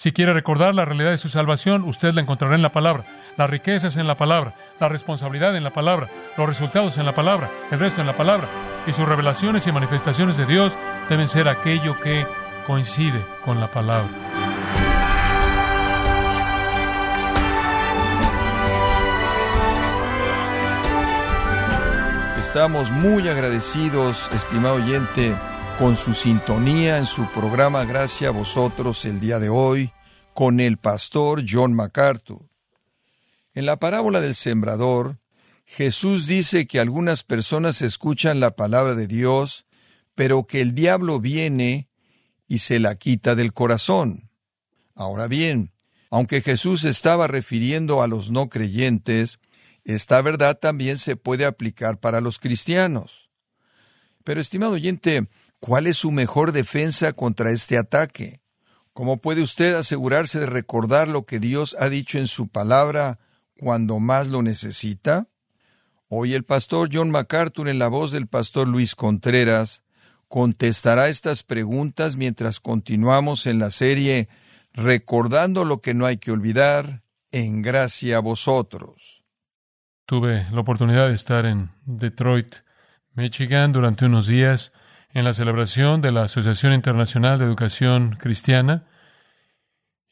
Si quiere recordar la realidad de su salvación, usted la encontrará en la palabra. Las riquezas en la palabra, la responsabilidad en la palabra, los resultados en la palabra, el resto en la palabra. Y sus revelaciones y manifestaciones de Dios deben ser aquello que coincide con la palabra. Estamos muy agradecidos, estimado oyente, con su sintonía en su programa Gracias a vosotros el día de hoy con el pastor John MacArthur. En la parábola del sembrador, Jesús dice que algunas personas escuchan la palabra de Dios, pero que el diablo viene y se la quita del corazón. Ahora bien, aunque Jesús estaba refiriendo a los no creyentes, esta verdad también se puede aplicar para los cristianos. Pero, estimado oyente, ¿Cuál es su mejor defensa contra este ataque? ¿Cómo puede usted asegurarse de recordar lo que Dios ha dicho en su palabra cuando más lo necesita? Hoy el pastor John MacArthur, en la voz del pastor Luis Contreras, contestará estas preguntas mientras continuamos en la serie Recordando lo que no hay que olvidar, en gracia a vosotros. Tuve la oportunidad de estar en Detroit, Michigan, durante unos días en la celebración de la Asociación Internacional de Educación Cristiana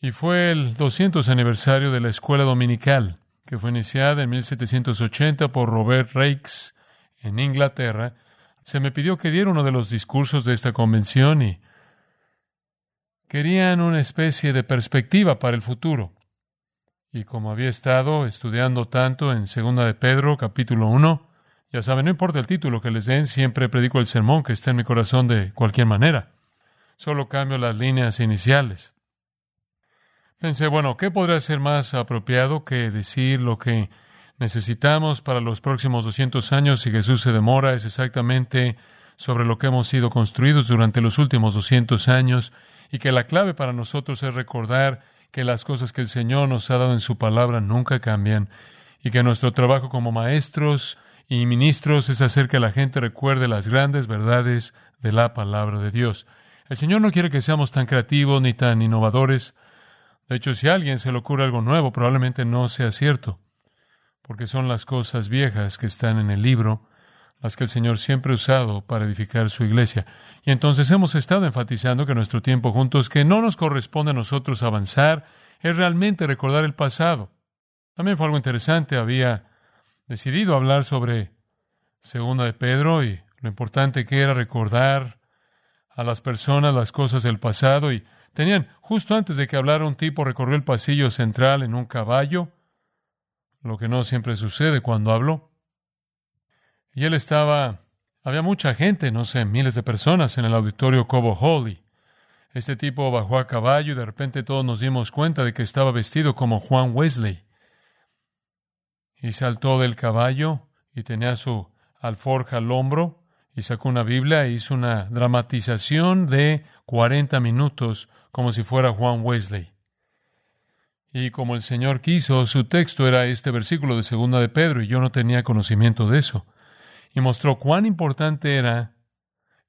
y fue el 200 aniversario de la Escuela Dominical, que fue iniciada en 1780 por Robert Rakes en Inglaterra. Se me pidió que diera uno de los discursos de esta convención y querían una especie de perspectiva para el futuro. Y como había estado estudiando tanto en Segunda de Pedro, capítulo 1, ya saben, no importa el título que les den, siempre predico el sermón que está en mi corazón de cualquier manera. Solo cambio las líneas iniciales. Pensé, bueno, ¿qué podría ser más apropiado que decir lo que necesitamos para los próximos 200 años si Jesús se demora? Es exactamente sobre lo que hemos sido construidos durante los últimos 200 años y que la clave para nosotros es recordar que las cosas que el Señor nos ha dado en su palabra nunca cambian y que nuestro trabajo como maestros y ministros es hacer que la gente recuerde las grandes verdades de la palabra de Dios. El Señor no quiere que seamos tan creativos ni tan innovadores. De hecho, si a alguien se le ocurre algo nuevo, probablemente no sea cierto, porque son las cosas viejas que están en el libro, las que el Señor siempre ha usado para edificar su iglesia. Y entonces hemos estado enfatizando que nuestro tiempo juntos, que no nos corresponde a nosotros avanzar, es realmente recordar el pasado. También fue algo interesante, había decidido hablar sobre Segunda de Pedro y lo importante que era recordar a las personas las cosas del pasado y tenían justo antes de que hablara un tipo recorrió el pasillo central en un caballo, lo que no siempre sucede cuando hablo. Y él estaba, había mucha gente, no sé, miles de personas en el auditorio Cobo Hall. este tipo bajó a caballo y de repente todos nos dimos cuenta de que estaba vestido como Juan Wesley y saltó del caballo y tenía su alforja al hombro y sacó una Biblia e hizo una dramatización de 40 minutos como si fuera Juan Wesley. Y como el Señor quiso, su texto era este versículo de segunda de Pedro y yo no tenía conocimiento de eso. Y mostró cuán importante era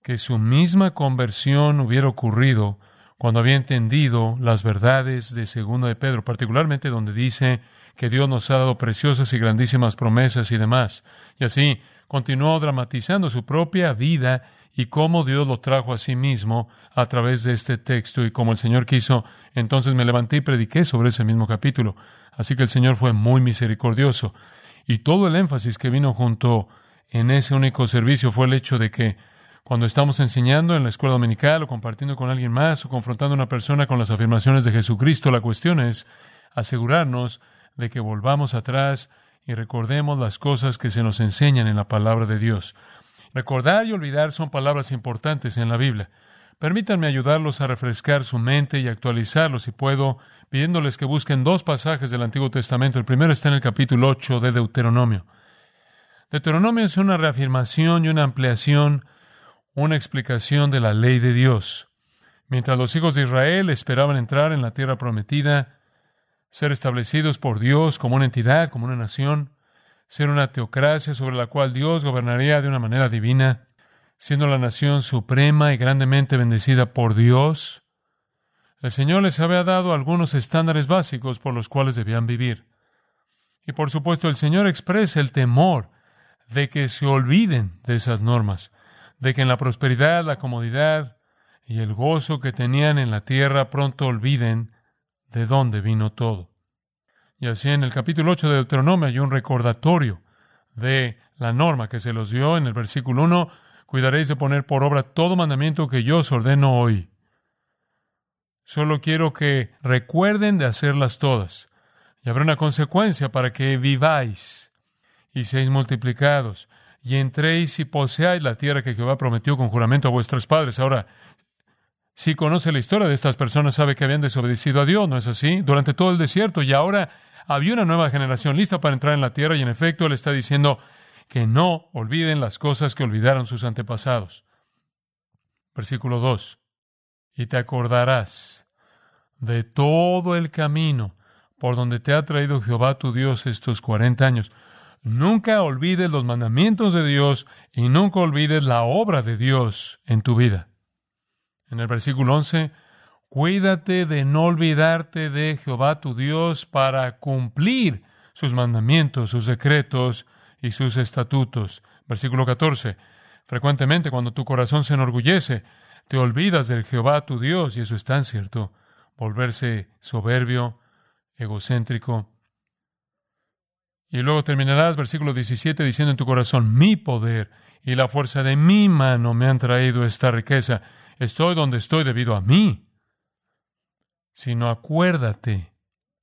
que su misma conversión hubiera ocurrido cuando había entendido las verdades de segunda de Pedro, particularmente donde dice que Dios nos ha dado preciosas y grandísimas promesas y demás. Y así continuó dramatizando su propia vida y cómo Dios lo trajo a sí mismo a través de este texto y como el Señor quiso. Entonces me levanté y prediqué sobre ese mismo capítulo. Así que el Señor fue muy misericordioso. Y todo el énfasis que vino junto en ese único servicio fue el hecho de que cuando estamos enseñando en la escuela dominical o compartiendo con alguien más o confrontando a una persona con las afirmaciones de Jesucristo, la cuestión es asegurarnos de que volvamos atrás y recordemos las cosas que se nos enseñan en la palabra de Dios. Recordar y olvidar son palabras importantes en la Biblia. Permítanme ayudarlos a refrescar su mente y actualizarlos, si puedo, pidiéndoles que busquen dos pasajes del Antiguo Testamento. El primero está en el capítulo 8 de Deuteronomio. Deuteronomio es una reafirmación y una ampliación, una explicación de la ley de Dios. Mientras los hijos de Israel esperaban entrar en la tierra prometida, ser establecidos por Dios como una entidad, como una nación, ser una teocracia sobre la cual Dios gobernaría de una manera divina, siendo la nación suprema y grandemente bendecida por Dios. El Señor les había dado algunos estándares básicos por los cuales debían vivir. Y por supuesto el Señor expresa el temor de que se olviden de esas normas, de que en la prosperidad, la comodidad y el gozo que tenían en la tierra pronto olviden de dónde vino todo. Y así en el capítulo 8 de Deuteronomio hay un recordatorio de la norma que se los dio en el versículo 1, cuidaréis de poner por obra todo mandamiento que yo os ordeno hoy. Solo quiero que recuerden de hacerlas todas. Y habrá una consecuencia para que viváis y seáis multiplicados y entréis y poseáis la tierra que Jehová prometió con juramento a vuestros padres. Ahora, si conoce la historia de estas personas, sabe que habían desobedecido a Dios, ¿no es así? Durante todo el desierto y ahora había una nueva generación lista para entrar en la tierra y en efecto Él está diciendo que no olviden las cosas que olvidaron sus antepasados. Versículo 2. Y te acordarás de todo el camino por donde te ha traído Jehová tu Dios estos cuarenta años. Nunca olvides los mandamientos de Dios y nunca olvides la obra de Dios en tu vida. En el versículo 11, cuídate de no olvidarte de Jehová tu Dios para cumplir sus mandamientos, sus decretos y sus estatutos. Versículo 14, frecuentemente cuando tu corazón se enorgullece, te olvidas del Jehová tu Dios, y eso es tan cierto volverse soberbio, egocéntrico. Y luego terminarás, versículo 17, diciendo en tu corazón, mi poder y la fuerza de mi mano me han traído esta riqueza. Estoy donde estoy debido a mí. Sino acuérdate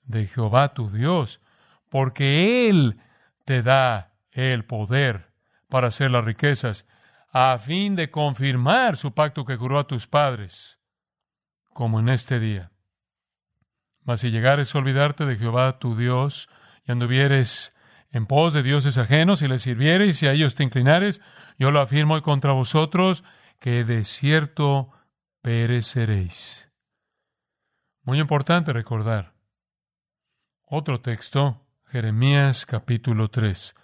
de Jehová tu Dios, porque Él te da el poder para hacer las riquezas, a fin de confirmar su pacto que juró a tus padres, como en este día. Mas si llegares a olvidarte de Jehová tu Dios y anduvieres en pos de dioses ajenos y les sirvieres y a ellos te inclinares, yo lo afirmo contra vosotros, que de cierto pereceréis. Muy importante recordar. Otro texto, Jeremías capítulo 3.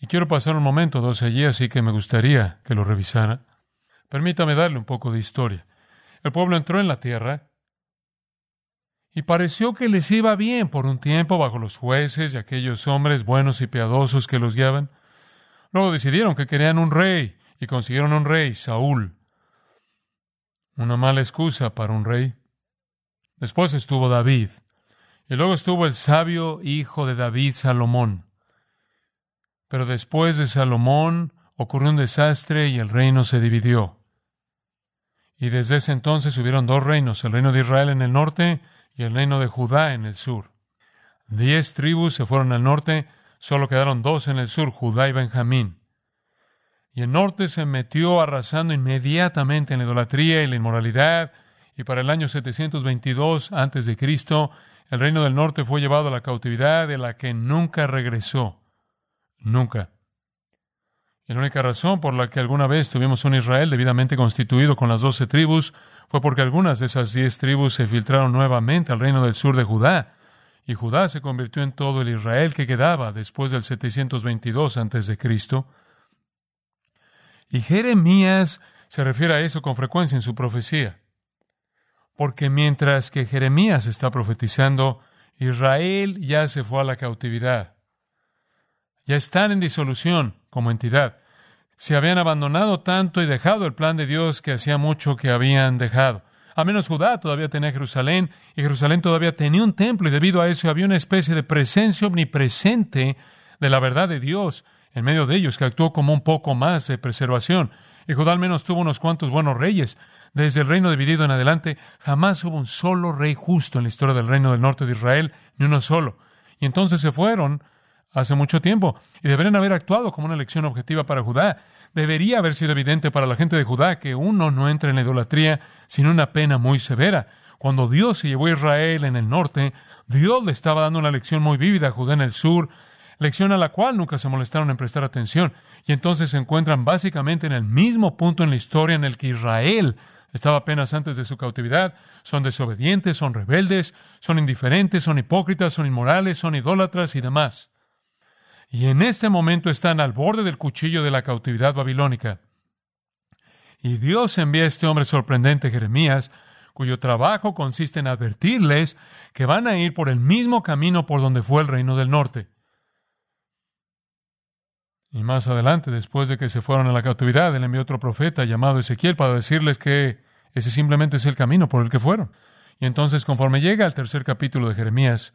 Y quiero pasar un momento dos allí, así que me gustaría que lo revisara. Permítame darle un poco de historia. El pueblo entró en la tierra y pareció que les iba bien por un tiempo bajo los jueces y aquellos hombres buenos y piadosos que los guiaban. Luego decidieron que querían un rey y consiguieron un rey, Saúl. Una mala excusa para un rey. Después estuvo David. Y luego estuvo el sabio hijo de David, Salomón. Pero después de Salomón ocurrió un desastre y el reino se dividió. Y desde ese entonces hubieron dos reinos, el reino de Israel en el norte y el reino de Judá en el sur. Diez tribus se fueron al norte, solo quedaron dos en el sur, Judá y Benjamín. Y el norte se metió arrasando inmediatamente en la idolatría y la inmoralidad, y para el año 722 antes de Cristo, el reino del norte fue llevado a la cautividad de la que nunca regresó. Nunca. Y la única razón por la que alguna vez tuvimos un Israel debidamente constituido con las doce tribus fue porque algunas de esas diez tribus se filtraron nuevamente al reino del sur de Judá, y Judá se convirtió en todo el Israel que quedaba después del 722 antes de Cristo. Y Jeremías se refiere a eso con frecuencia en su profecía, porque mientras que Jeremías está profetizando, Israel ya se fue a la cautividad. Ya están en disolución como entidad se habían abandonado tanto y dejado el plan de Dios que hacía mucho que habían dejado. A menos Judá todavía tenía Jerusalén y Jerusalén todavía tenía un templo y debido a eso había una especie de presencia omnipresente de la verdad de Dios en medio de ellos que actuó como un poco más de preservación. Y Judá al menos tuvo unos cuantos buenos reyes. Desde el reino dividido en adelante jamás hubo un solo rey justo en la historia del reino del norte de Israel, ni uno solo. Y entonces se fueron hace mucho tiempo y deberían haber actuado como una elección objetiva para Judá. Debería haber sido evidente para la gente de Judá que uno no entra en la idolatría sin una pena muy severa. Cuando Dios se llevó a Israel en el norte, Dios le estaba dando una lección muy vívida a Judá en el sur, lección a la cual nunca se molestaron en prestar atención. Y entonces se encuentran básicamente en el mismo punto en la historia en el que Israel estaba apenas antes de su cautividad. Son desobedientes, son rebeldes, son indiferentes, son hipócritas, son inmorales, son idólatras y demás. Y en este momento están al borde del cuchillo de la cautividad babilónica. Y Dios envía a este hombre sorprendente, Jeremías, cuyo trabajo consiste en advertirles que van a ir por el mismo camino por donde fue el reino del norte. Y más adelante, después de que se fueron a la cautividad, él envió otro profeta llamado Ezequiel para decirles que ese simplemente es el camino por el que fueron. Y entonces, conforme llega al tercer capítulo de Jeremías,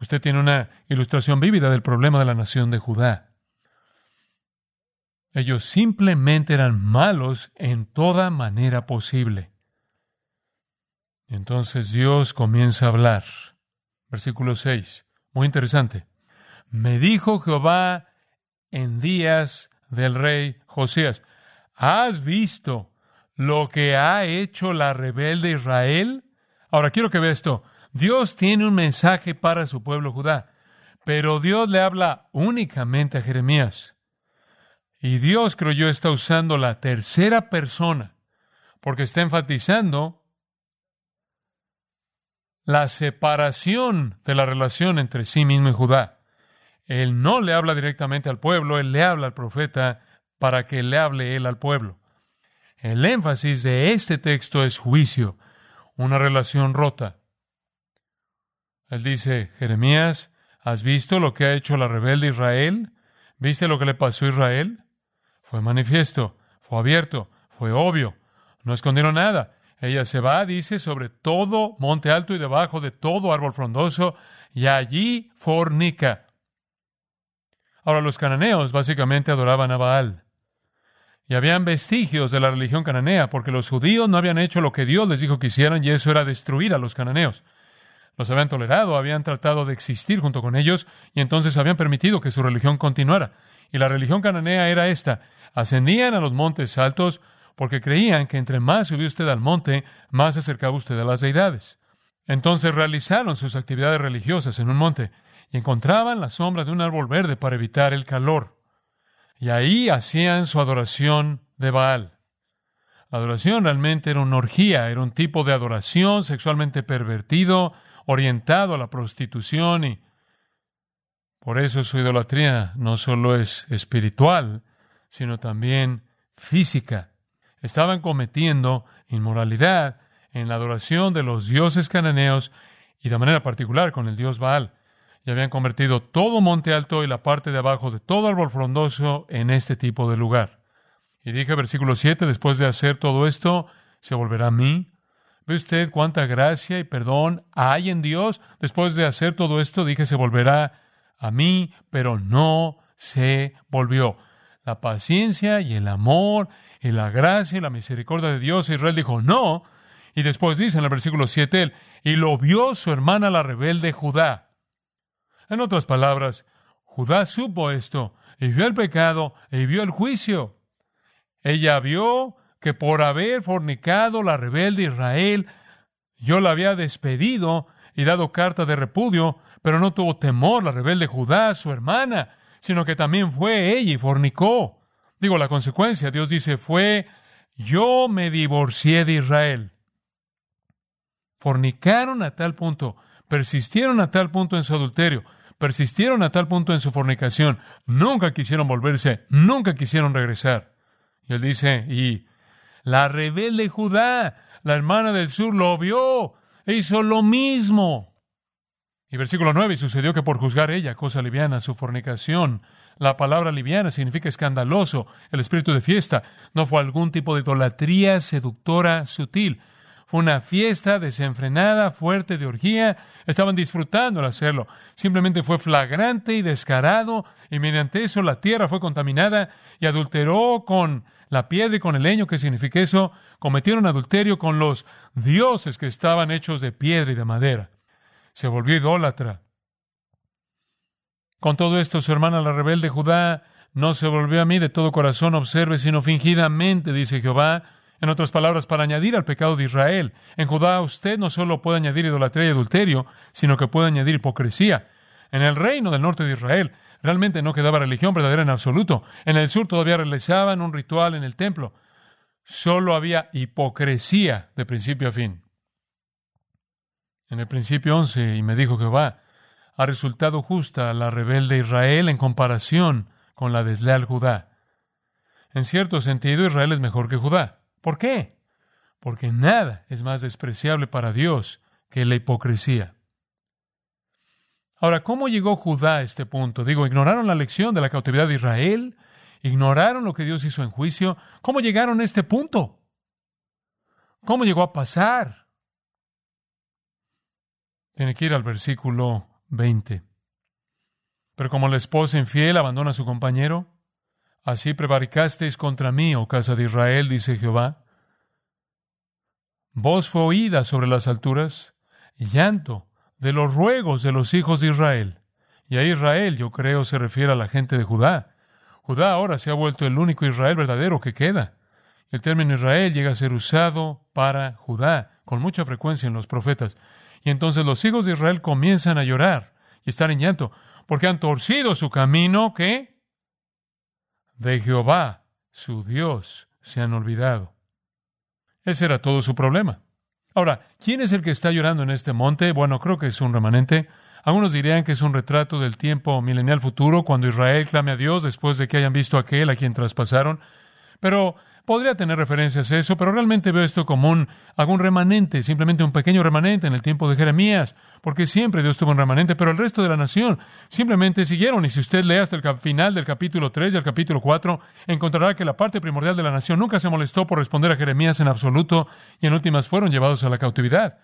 usted tiene una ilustración vívida del problema de la nación de Judá. Ellos simplemente eran malos en toda manera posible. Entonces Dios comienza a hablar. Versículo 6. Muy interesante. Me dijo Jehová en días del rey Josías, ¿has visto lo que ha hecho la rebelde Israel? Ahora quiero que vea esto. Dios tiene un mensaje para su pueblo Judá, pero Dios le habla únicamente a Jeremías. Y Dios, creo yo, está usando la tercera persona, porque está enfatizando la separación de la relación entre sí mismo y Judá. Él no le habla directamente al pueblo, él le habla al profeta para que le hable él al pueblo. El énfasis de este texto es juicio, una relación rota. Él dice, Jeremías, ¿has visto lo que ha hecho la rebelde Israel? ¿Viste lo que le pasó a Israel? Fue manifiesto, fue abierto, fue obvio, no escondieron nada. Ella se va, dice, sobre todo monte alto y debajo de todo árbol frondoso, y allí fornica. Ahora los cananeos básicamente adoraban a Baal. Y habían vestigios de la religión cananea, porque los judíos no habían hecho lo que Dios les dijo que hicieran, y eso era destruir a los cananeos. Los habían tolerado, habían tratado de existir junto con ellos, y entonces habían permitido que su religión continuara. Y la religión cananea era esta. Ascendían a los montes altos, porque creían que entre más subía usted al monte, más se acercaba usted a las deidades. Entonces realizaron sus actividades religiosas en un monte y encontraban la sombra de un árbol verde para evitar el calor. Y ahí hacían su adoración de Baal. La adoración realmente era una orgía, era un tipo de adoración sexualmente pervertido, orientado a la prostitución y por eso su idolatría no solo es espiritual, sino también física. Estaban cometiendo inmoralidad en la adoración de los dioses cananeos y de manera particular con el dios Baal. Y habían convertido todo monte alto y la parte de abajo de todo árbol frondoso en este tipo de lugar. Y dije, versículo 7, después de hacer todo esto, se volverá a mí. ¿Ve usted cuánta gracia y perdón hay en Dios? Después de hacer todo esto, dije, se volverá a mí, pero no se volvió. La paciencia y el amor y la gracia y la misericordia de Dios. Israel dijo no. Y después dice en el versículo 7 él, y lo vio su hermana la rebelde Judá. En otras palabras, Judá supo esto y vio el pecado y vio el juicio. Ella vio que por haber fornicado la rebelde Israel, yo la había despedido y dado carta de repudio, pero no tuvo temor la rebelde Judá, su hermana, sino que también fue ella y fornicó. Digo, la consecuencia, Dios dice, fue, yo me divorcié de Israel. Fornicaron a tal punto, persistieron a tal punto en su adulterio, persistieron a tal punto en su fornicación, nunca quisieron volverse, nunca quisieron regresar. Y él dice, y la rebelde Judá, la hermana del sur, lo vio, e hizo lo mismo. Y versículo 9, y sucedió que por juzgar ella, cosa liviana, su fornicación, la palabra liviana significa escandaloso, el espíritu de fiesta, no fue algún tipo de idolatría seductora sutil, fue una fiesta desenfrenada, fuerte de orgía, estaban disfrutando al hacerlo, simplemente fue flagrante y descarado, y mediante eso la tierra fue contaminada y adulteró con la piedra y con el leño, ¿qué significa eso? Cometieron adulterio con los dioses que estaban hechos de piedra y de madera se volvió idólatra. Con todo esto, su hermana la rebelde Judá no se volvió a mí de todo corazón, observe, sino fingidamente, dice Jehová. En otras palabras, para añadir al pecado de Israel. En Judá usted no solo puede añadir idolatría y adulterio, sino que puede añadir hipocresía. En el reino del norte de Israel realmente no quedaba religión verdadera en absoluto. En el sur todavía realizaban un ritual en el templo. Solo había hipocresía de principio a fin. En el principio 11, y me dijo Jehová, ha resultado justa la rebelde Israel en comparación con la desleal Judá. En cierto sentido, Israel es mejor que Judá. ¿Por qué? porque nada es más despreciable para Dios que la hipocresía. Ahora, ¿cómo llegó Judá a este punto? Digo, ignoraron la lección de la cautividad de Israel, ignoraron lo que Dios hizo en juicio. ¿Cómo llegaron a este punto? ¿Cómo llegó a pasar? Tiene que ir al versículo 20. Pero como la esposa infiel abandona a su compañero, así prevaricasteis contra mí, oh casa de Israel, dice Jehová. Voz fue oída sobre las alturas, llanto de los ruegos de los hijos de Israel. Y a Israel, yo creo, se refiere a la gente de Judá. Judá ahora se ha vuelto el único Israel verdadero que queda. El término Israel llega a ser usado para Judá con mucha frecuencia en los profetas. Y entonces los hijos de Israel comienzan a llorar y estar en llanto, porque han torcido su camino que de Jehová, su Dios, se han olvidado. Ese era todo su problema. Ahora, ¿quién es el que está llorando en este monte? Bueno, creo que es un remanente. Algunos dirían que es un retrato del tiempo milenial futuro, cuando Israel clame a Dios después de que hayan visto a aquel a quien traspasaron. Pero Podría tener referencias a eso, pero realmente veo esto como un, algún remanente, simplemente un pequeño remanente en el tiempo de Jeremías, porque siempre Dios tuvo un remanente, pero el resto de la nación simplemente siguieron. Y si usted lee hasta el final del capítulo 3 y el capítulo 4, encontrará que la parte primordial de la nación nunca se molestó por responder a Jeremías en absoluto y en últimas fueron llevados a la cautividad.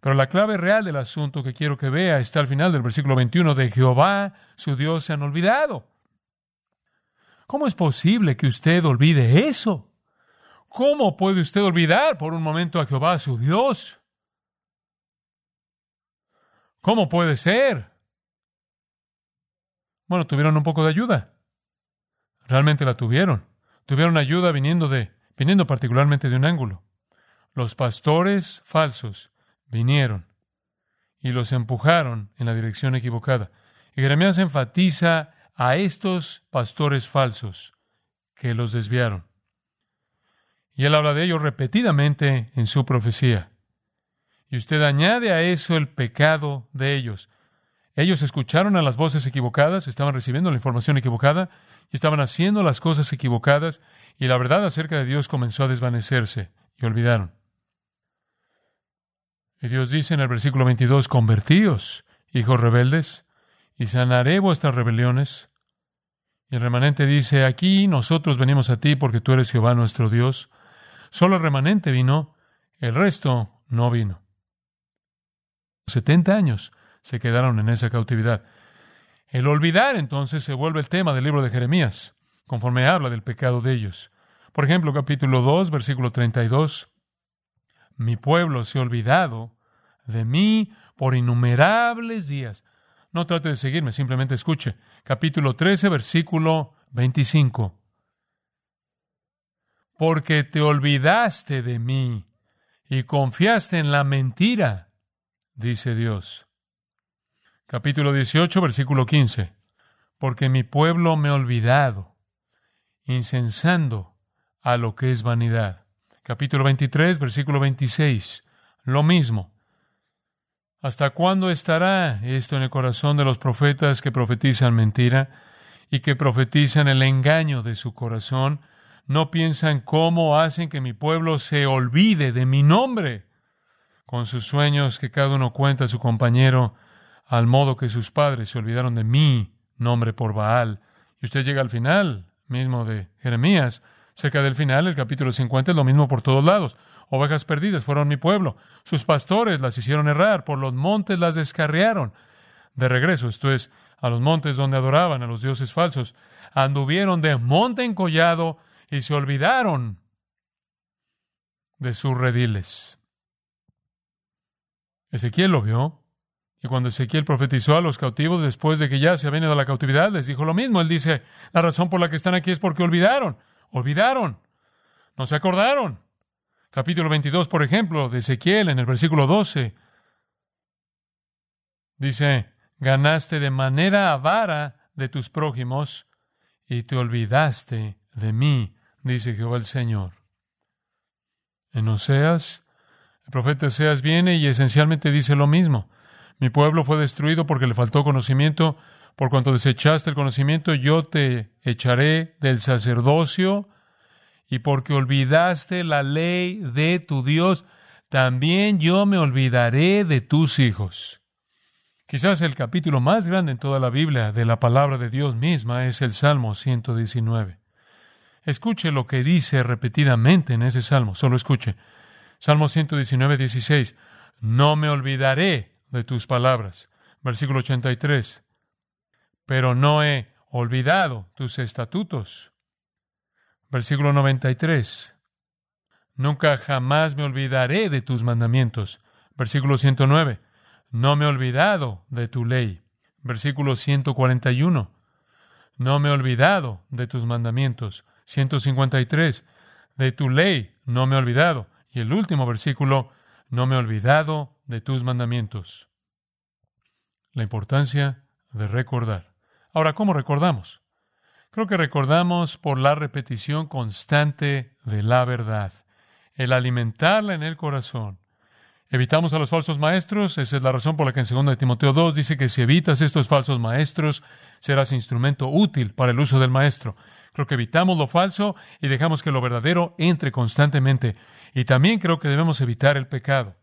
Pero la clave real del asunto que quiero que vea está al final del versículo 21 de Jehová, su Dios, se han olvidado. ¿Cómo es posible que usted olvide eso? ¿Cómo puede usted olvidar por un momento a Jehová su Dios? ¿Cómo puede ser? Bueno, tuvieron un poco de ayuda. Realmente la tuvieron. Tuvieron ayuda viniendo de, viniendo particularmente de un ángulo. Los pastores falsos vinieron y los empujaron en la dirección equivocada. Y Jeremías enfatiza a estos pastores falsos que los desviaron. Y él habla de ellos repetidamente en su profecía. Y usted añade a eso el pecado de ellos. Ellos escucharon a las voces equivocadas, estaban recibiendo la información equivocada y estaban haciendo las cosas equivocadas y la verdad acerca de Dios comenzó a desvanecerse y olvidaron. Y Dios dice en el versículo 22, convertíos, hijos rebeldes, y sanaré vuestras rebeliones. Y el remanente dice, aquí nosotros venimos a ti porque tú eres Jehová nuestro Dios. Solo el remanente vino, el resto no vino. Setenta años se quedaron en esa cautividad. El olvidar entonces se vuelve el tema del libro de Jeremías, conforme habla del pecado de ellos. Por ejemplo, capítulo 2, versículo 32. Mi pueblo se ha olvidado de mí por innumerables días. No trate de seguirme, simplemente escuche. Capítulo 13, versículo 25. Porque te olvidaste de mí y confiaste en la mentira, dice Dios. Capítulo 18, versículo 15. Porque mi pueblo me ha olvidado, incensando a lo que es vanidad. Capítulo 23, versículo 26. Lo mismo. ¿Hasta cuándo estará esto en el corazón de los profetas que profetizan mentira y que profetizan el engaño de su corazón? No piensan cómo hacen que mi pueblo se olvide de mi nombre, con sus sueños que cada uno cuenta a su compañero, al modo que sus padres se olvidaron de mi nombre por Baal. Y usted llega al final mismo de Jeremías, cerca del final, el capítulo 50 es lo mismo por todos lados. Ovejas perdidas fueron mi pueblo. Sus pastores las hicieron errar, por los montes las descarriaron. De regreso, esto es, a los montes donde adoraban a los dioses falsos, anduvieron de monte en collado y se olvidaron de sus rediles. Ezequiel lo vio. Y cuando Ezequiel profetizó a los cautivos después de que ya se habían ido a la cautividad, les dijo lo mismo. Él dice, la razón por la que están aquí es porque olvidaron, olvidaron, no se acordaron. Capítulo 22, por ejemplo, de Ezequiel, en el versículo 12. Dice, ganaste de manera avara de tus prójimos y te olvidaste de mí, dice Jehová el Señor. En Oseas, el profeta Oseas viene y esencialmente dice lo mismo. Mi pueblo fue destruido porque le faltó conocimiento, por cuanto desechaste el conocimiento, yo te echaré del sacerdocio y porque olvidaste la ley de tu Dios, también yo me olvidaré de tus hijos. Quizás el capítulo más grande en toda la Biblia de la palabra de Dios misma es el Salmo 119. Escuche lo que dice repetidamente en ese salmo, solo escuche. Salmo 119, 16. No me olvidaré de tus palabras. Versículo 83. Pero no he olvidado tus estatutos. Versículo 93. Nunca jamás me olvidaré de tus mandamientos. Versículo 109. No me he olvidado de tu ley. Versículo 141. No me he olvidado de tus mandamientos. 153. De tu ley no me he olvidado. Y el último versículo, no me he olvidado de tus mandamientos. La importancia de recordar. Ahora, ¿cómo recordamos? Creo que recordamos por la repetición constante de la verdad, el alimentarla en el corazón. Evitamos a los falsos maestros, esa es la razón por la que en 2 de Timoteo 2 dice que si evitas estos falsos maestros, serás instrumento útil para el uso del maestro. Creo que evitamos lo falso y dejamos que lo verdadero entre constantemente. Y también creo que debemos evitar el pecado.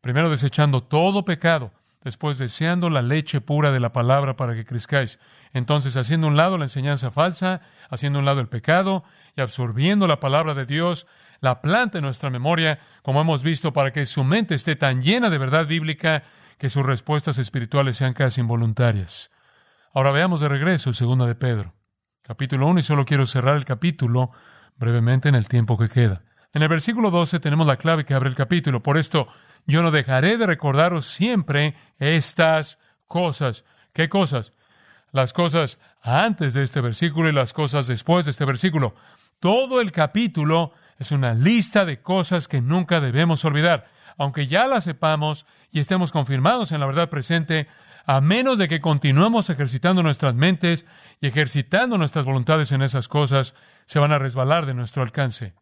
Primero desechando todo pecado, después deseando la leche pura de la palabra para que crezcáis. Entonces, haciendo un lado la enseñanza falsa, haciendo un lado el pecado y absorbiendo la palabra de Dios, la planta en nuestra memoria, como hemos visto, para que su mente esté tan llena de verdad bíblica que sus respuestas espirituales sean casi involuntarias. Ahora veamos de regreso el segundo de Pedro, capítulo 1, y solo quiero cerrar el capítulo brevemente en el tiempo que queda. En el versículo 12 tenemos la clave que abre el capítulo. Por esto, yo no dejaré de recordaros siempre estas cosas. ¿Qué cosas? Las cosas antes de este versículo y las cosas después de este versículo. Todo el capítulo es una lista de cosas que nunca debemos olvidar. Aunque ya las sepamos y estemos confirmados en la verdad presente, a menos de que continuemos ejercitando nuestras mentes y ejercitando nuestras voluntades en esas cosas, se van a resbalar de nuestro alcance.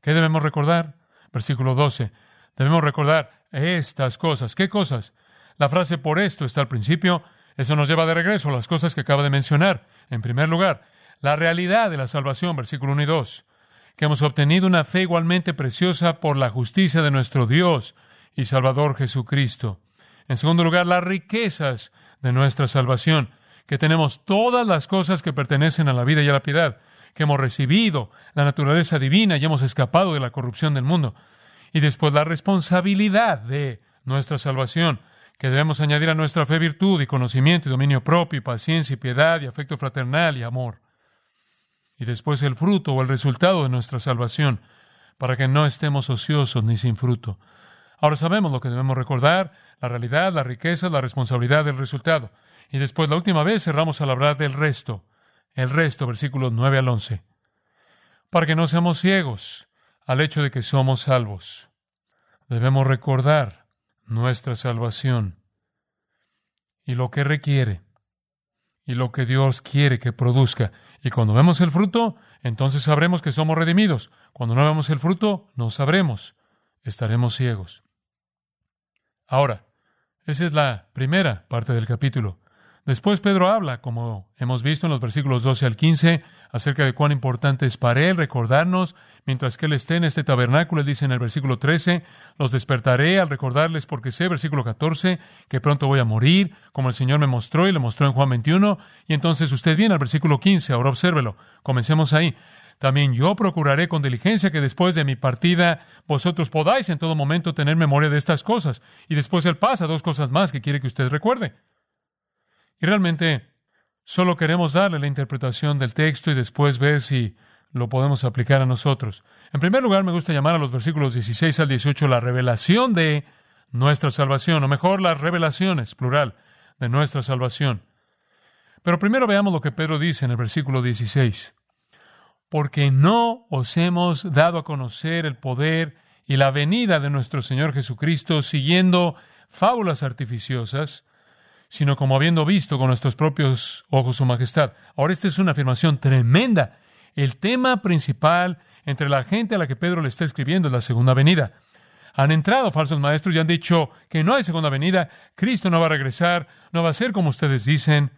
¿Qué debemos recordar? Versículo 12. Debemos recordar estas cosas. ¿Qué cosas? La frase por esto está al principio. Eso nos lleva de regreso a las cosas que acaba de mencionar. En primer lugar, la realidad de la salvación, versículo 1 y 2 que hemos obtenido una fe igualmente preciosa por la justicia de nuestro Dios y Salvador Jesucristo. En segundo lugar, las riquezas de nuestra salvación, que tenemos todas las cosas que pertenecen a la vida y a la piedad, que hemos recibido la naturaleza divina y hemos escapado de la corrupción del mundo. Y después la responsabilidad de nuestra salvación, que debemos añadir a nuestra fe virtud y conocimiento y dominio propio y paciencia y piedad y afecto fraternal y amor y después el fruto o el resultado de nuestra salvación, para que no estemos ociosos ni sin fruto. Ahora sabemos lo que debemos recordar, la realidad, la riqueza, la responsabilidad del resultado. Y después, la última vez, cerramos al hablar del resto. El resto, versículos 9 al 11. Para que no seamos ciegos al hecho de que somos salvos. Debemos recordar nuestra salvación y lo que requiere y lo que Dios quiere que produzca. Y cuando vemos el fruto, entonces sabremos que somos redimidos. Cuando no vemos el fruto, no sabremos. Estaremos ciegos. Ahora, esa es la primera parte del capítulo. Después Pedro habla, como hemos visto en los versículos 12 al 15, acerca de cuán importante es para él recordarnos, mientras que él esté en este tabernáculo, él dice en el versículo 13, los despertaré al recordarles porque sé, versículo 14, que pronto voy a morir, como el Señor me mostró y le mostró en Juan 21, y entonces usted viene al versículo 15, ahora obsérvelo, comencemos ahí. También yo procuraré con diligencia que después de mi partida vosotros podáis en todo momento tener memoria de estas cosas. Y después él pasa dos cosas más que quiere que usted recuerde. Y realmente solo queremos darle la interpretación del texto y después ver si lo podemos aplicar a nosotros. En primer lugar, me gusta llamar a los versículos 16 al 18 la revelación de nuestra salvación, o mejor, las revelaciones, plural, de nuestra salvación. Pero primero veamos lo que Pedro dice en el versículo 16. Porque no os hemos dado a conocer el poder y la venida de nuestro Señor Jesucristo siguiendo fábulas artificiosas, sino como habiendo visto con nuestros propios ojos su majestad. Ahora esta es una afirmación tremenda. El tema principal entre la gente a la que Pedro le está escribiendo es la segunda venida. Han entrado falsos maestros y han dicho que no hay segunda venida, Cristo no va a regresar, no va a ser como ustedes dicen.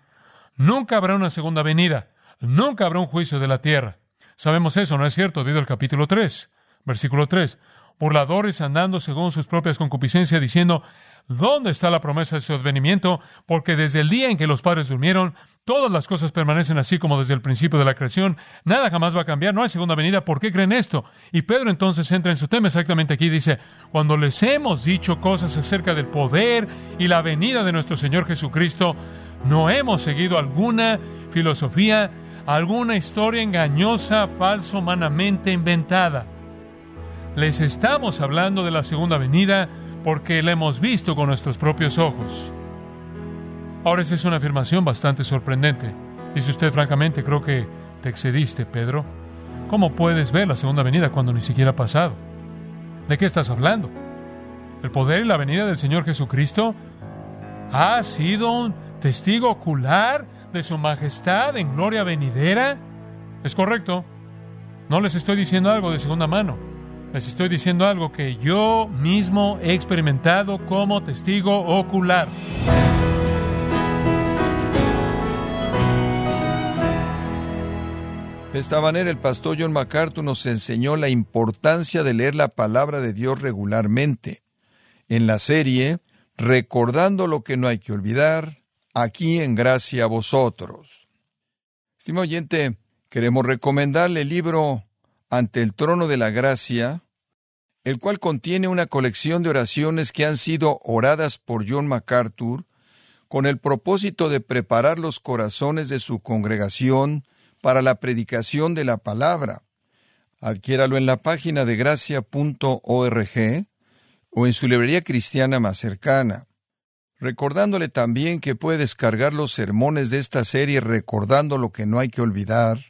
Nunca habrá una segunda venida, nunca habrá un juicio de la tierra. Sabemos eso, ¿no es cierto? Debido al capítulo 3, versículo 3. Burladores andando según sus propias concupiscencias, diciendo, ¿dónde está la promesa de su advenimiento? Porque desde el día en que los padres durmieron, todas las cosas permanecen así como desde el principio de la creación. Nada jamás va a cambiar, no hay segunda venida. ¿Por qué creen esto? Y Pedro entonces entra en su tema exactamente aquí. Dice, cuando les hemos dicho cosas acerca del poder y la venida de nuestro Señor Jesucristo, no hemos seguido alguna filosofía alguna historia engañosa, falso, humanamente inventada. Les estamos hablando de la segunda venida porque la hemos visto con nuestros propios ojos. Ahora esa es una afirmación bastante sorprendente. Dice usted francamente, creo que te excediste, Pedro. ¿Cómo puedes ver la segunda venida cuando ni siquiera ha pasado? ¿De qué estás hablando? ¿El poder y la venida del Señor Jesucristo ha sido un testigo ocular de su majestad en gloria venidera? Es correcto. No les estoy diciendo algo de segunda mano. Les estoy diciendo algo que yo mismo he experimentado como testigo ocular. De esta manera el pastor John MacArthur nos enseñó la importancia de leer la palabra de Dios regularmente. En la serie, Recordando lo que no hay que olvidar, aquí en gracia a vosotros. Estimado oyente, queremos recomendarle el libro Ante el trono de la gracia, el cual contiene una colección de oraciones que han sido oradas por John MacArthur con el propósito de preparar los corazones de su congregación para la predicación de la palabra. Adquiéralo en la página de gracia.org o en su librería cristiana más cercana recordándole también que puede descargar los sermones de esta serie recordando lo que no hay que olvidar,